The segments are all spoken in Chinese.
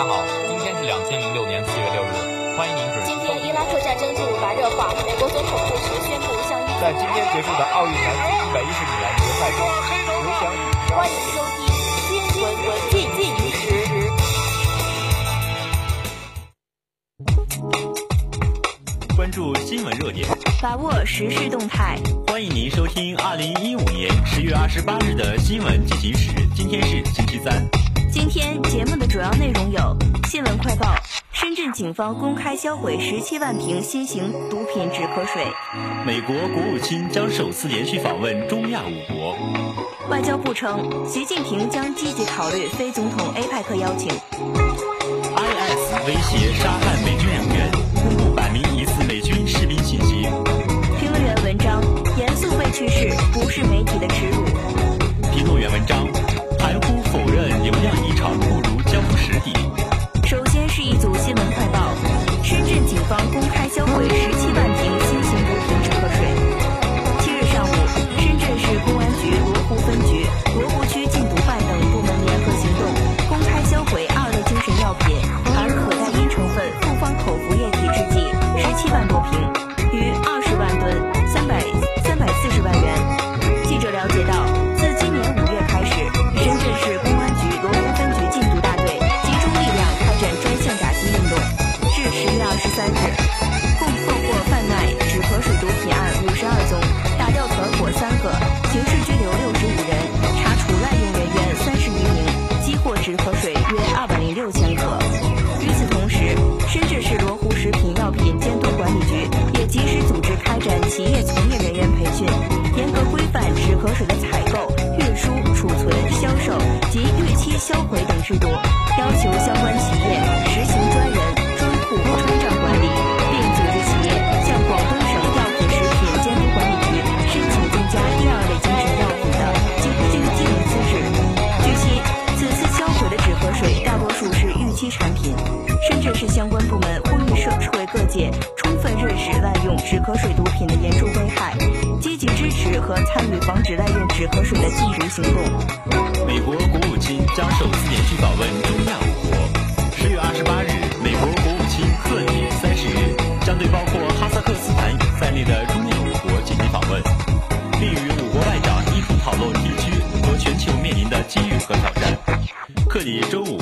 家好，今天是两千零六年四月六日，欢迎您准时今收听。天伊拉克战争进入白热化，美国总统布什宣布向伊在今天结束的奥运男子一百一十米栏决赛中，刘翔以欢迎收听新闻文进进于时。关注新闻热点，把握时事动态。欢迎您收听二零一五年十月二十八日的新闻进行时。今天是星期三。今天节目的主要内容有：新闻快报，深圳警方公开销毁十七万瓶新型毒品止咳水；美国国务卿将首次连续访问中亚五国；外交部称，习近平将积极考虑非总统 APEC 邀请。；IS 威胁杀害类精制度，要求相关企业实行专人、专户、专账管理，并组织企业向广东省药品食品监督管理局申请增加第二类精神药品的经经经营资质。据悉，此次销毁的止咳水大多数是逾期产品。深圳市相关部门呼吁社会各界充分认识滥用止咳水毒品的严重危害，积极支持和参与防止滥用止咳水的禁毒行动。将首次连续访问中亚五国。十月二十八日，美国国务卿克里三十日将对包括哈萨克斯坦在内的中亚五国进行访问，并与五国外长一同讨论地区和全球面临的机遇和挑战。克里周五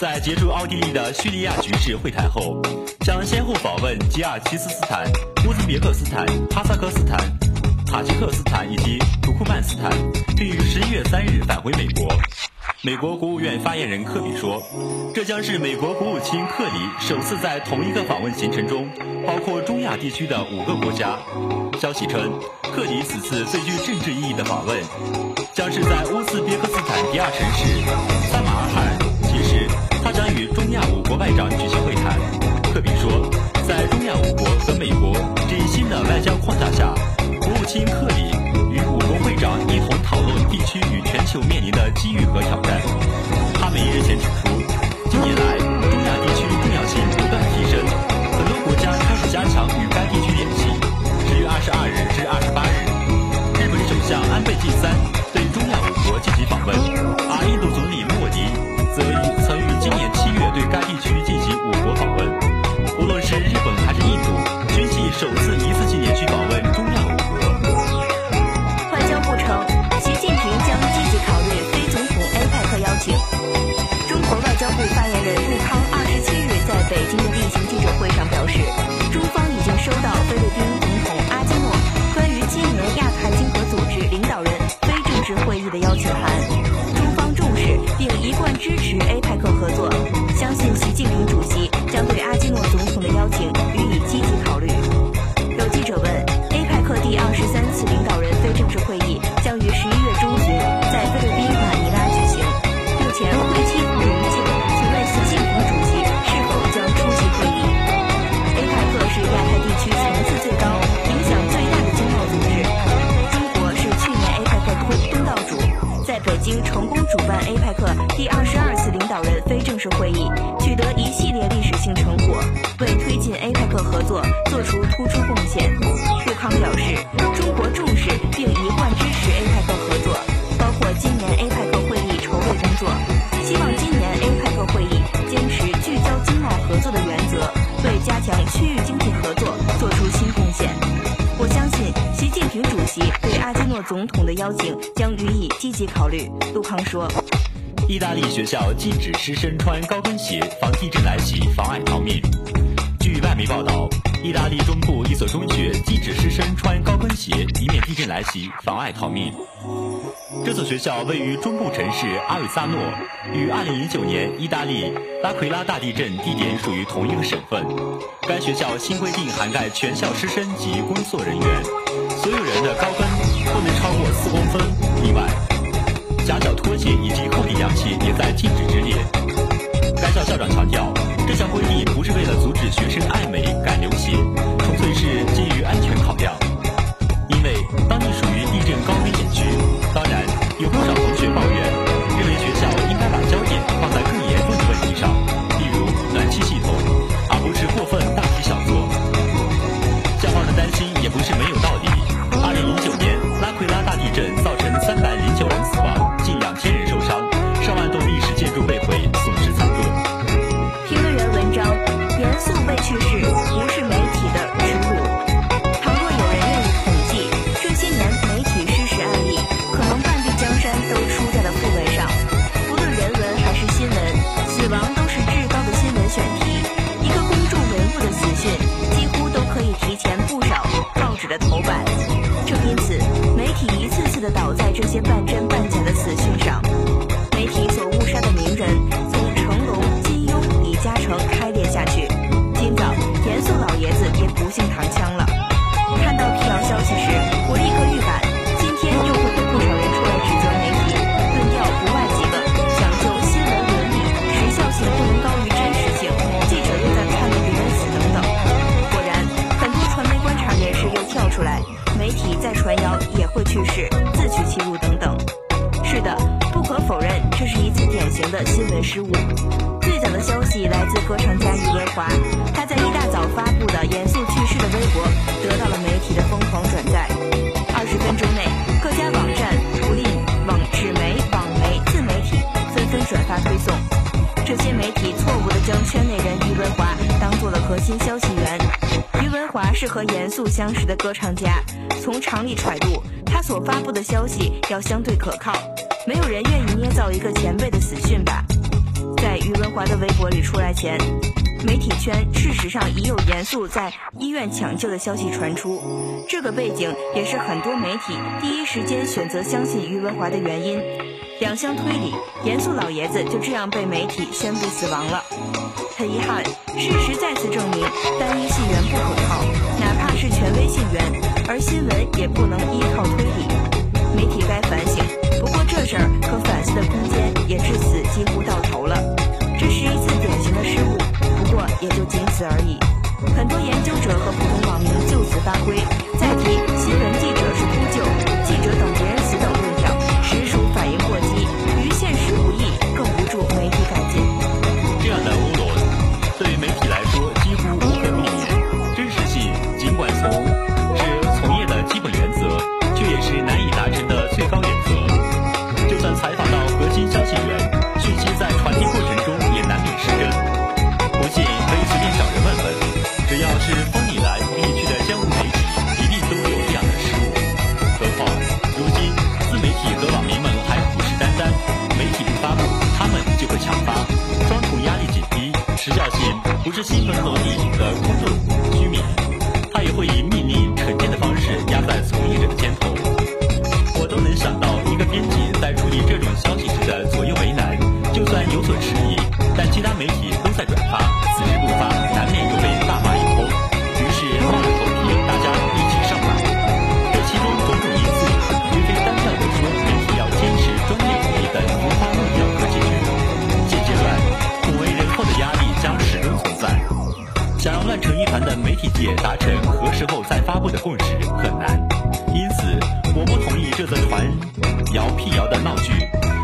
在结束奥地利的叙利亚局势会谈后，将先后访问吉尔吉斯斯坦、乌兹别克斯坦、哈萨克斯坦、塔吉克斯坦以及土库曼斯坦，并于十一月三日返回美国。美国国务院发言人科比说，这将是美国国务卿克里首次在同一个访问行程中包括中亚地区的五个国家。消息称，克里此次最具政治意义的访问，将是在乌兹别克斯坦第二城市撒马尔罕。其时，他将与中亚五国外长举行会谈。克比说，在中亚五国和美国这一新的外交框架下，国务卿克里与五国会长一同讨论地区与就面临的机遇和挑战。他们日前指出，近年来总统的邀请将予以积极考虑。杜康说。意大利学校禁止师生穿高跟鞋，防地震来袭，妨碍逃命。据外媒报道，意大利中部一所中学禁止师生穿高跟鞋，以免地震来袭，妨碍逃命。这所学校位于中部城市阿尔萨诺，与2009年意大利拉奎拉大地震地点属于同一个省份。该学校新规定涵盖全校师生及工作人员，所有人的高跟不能超过四公分。另外，夹脚拖鞋以及厚底凉鞋也在禁止之列。该校校长强调，这项规定不是为了阻止学生爱美改流行，纯粹是基于安全考量。因为当地属于地震高危险区。得到了媒体的疯狂转载。二十分钟内，各家网站、不吝网纸媒、网媒、自媒体纷纷转发推送。这些媒体错误地将圈内人于文华当做了核心消息源。于文华是和严肃相识的歌唱家，从常理揣度，他所发布的消息要相对可靠。没有人愿意捏造一个前辈的死讯吧？在于文华的微博里出来前，媒体圈事实上已有严肃在医院抢救的消息传出。这个背景也是很多媒体第一时间选择相信于文华的原因。两相推理，严肃老爷子就这样被媒体宣布死亡了。很遗憾，事实再次证明单一信源不可靠，哪怕是权威信源，而新闻也不能依靠推理。媒体该反省。不过这事儿可反思的空间也至此几乎也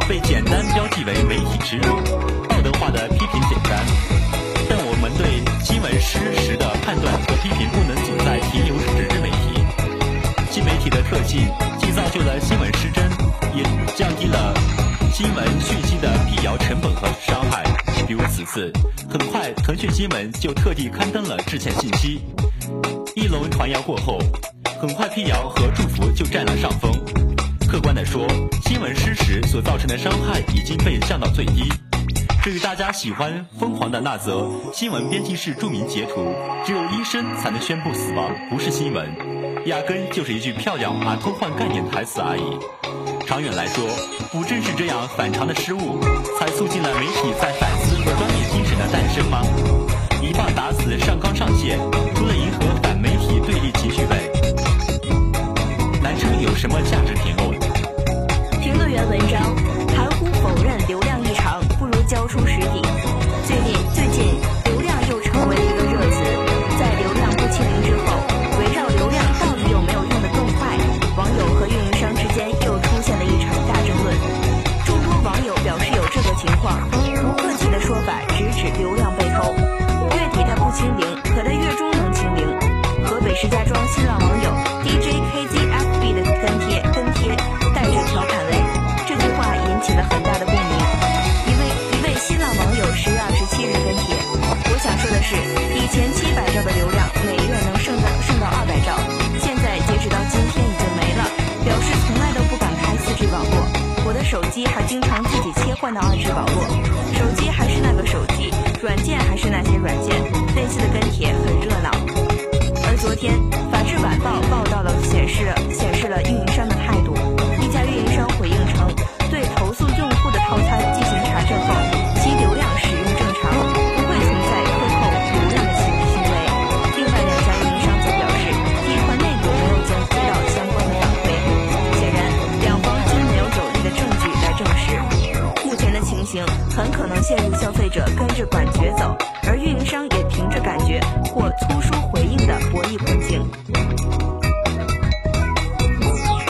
被简单标记为媒体耻辱道德化的批评简单。但我们对新闻失实的判断和批评不能仅在停留时之媒体。新媒体的特性既造就了新闻失真也降低了新闻讯息的辟谣成本和伤害。比如此次很快腾讯新闻就特地刊登了致歉信息。一轮传谣过后很快辟谣和祝福就占了上风。客观地说，新闻失实所造成的伤害已经被降到最低。至于大家喜欢疯狂的那则新闻编辑室著名截图，只有医生才能宣布死亡，不是新闻，压根就是一句漂亮而偷换概念台词而已。长远来说，不正是这样反常的失误，才促进了媒体在反思和专业精神的诞生吗？一棒打死上纲上线，除了迎合反媒体对立情绪外，南昌有什么价值评论？篇文章。经常自己切换到二 g 网络手机还是那个手机软件还是那些软件类似的跟帖感觉或粗疏回应的博弈环境。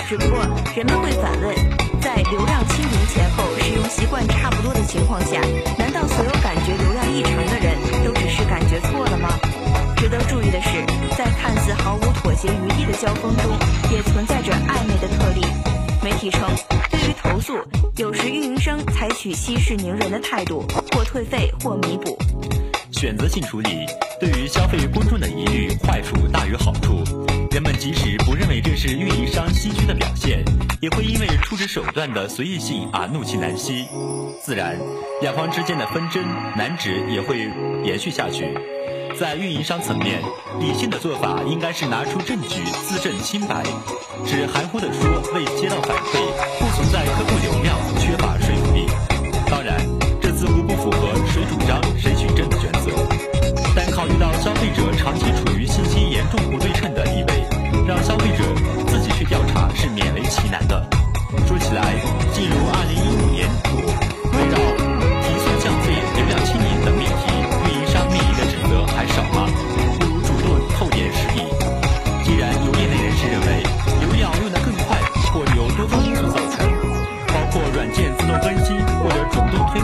只不过人们会反问在流量清零前后使用习惯差不多的情况下难道所有感觉流量异常的人都只是感觉错了吗？值得注意的是在看似毫无妥协余地的交锋中也存在着暧昧的特例。媒体称对于投诉有时运营商采取息事宁人的态度或退费或弥补。选择性处理，对于消费公众的疑虑，坏处大于好处。人们即使不认为这是运营商心虚的表现，也会因为出置手段的随意性而怒气难息。自然，两方之间的纷争难止也会延续下去。在运营商层面，理性的做法应该是拿出证据自证清白，只含糊的说未接到反馈，不存在客户流量。d'autres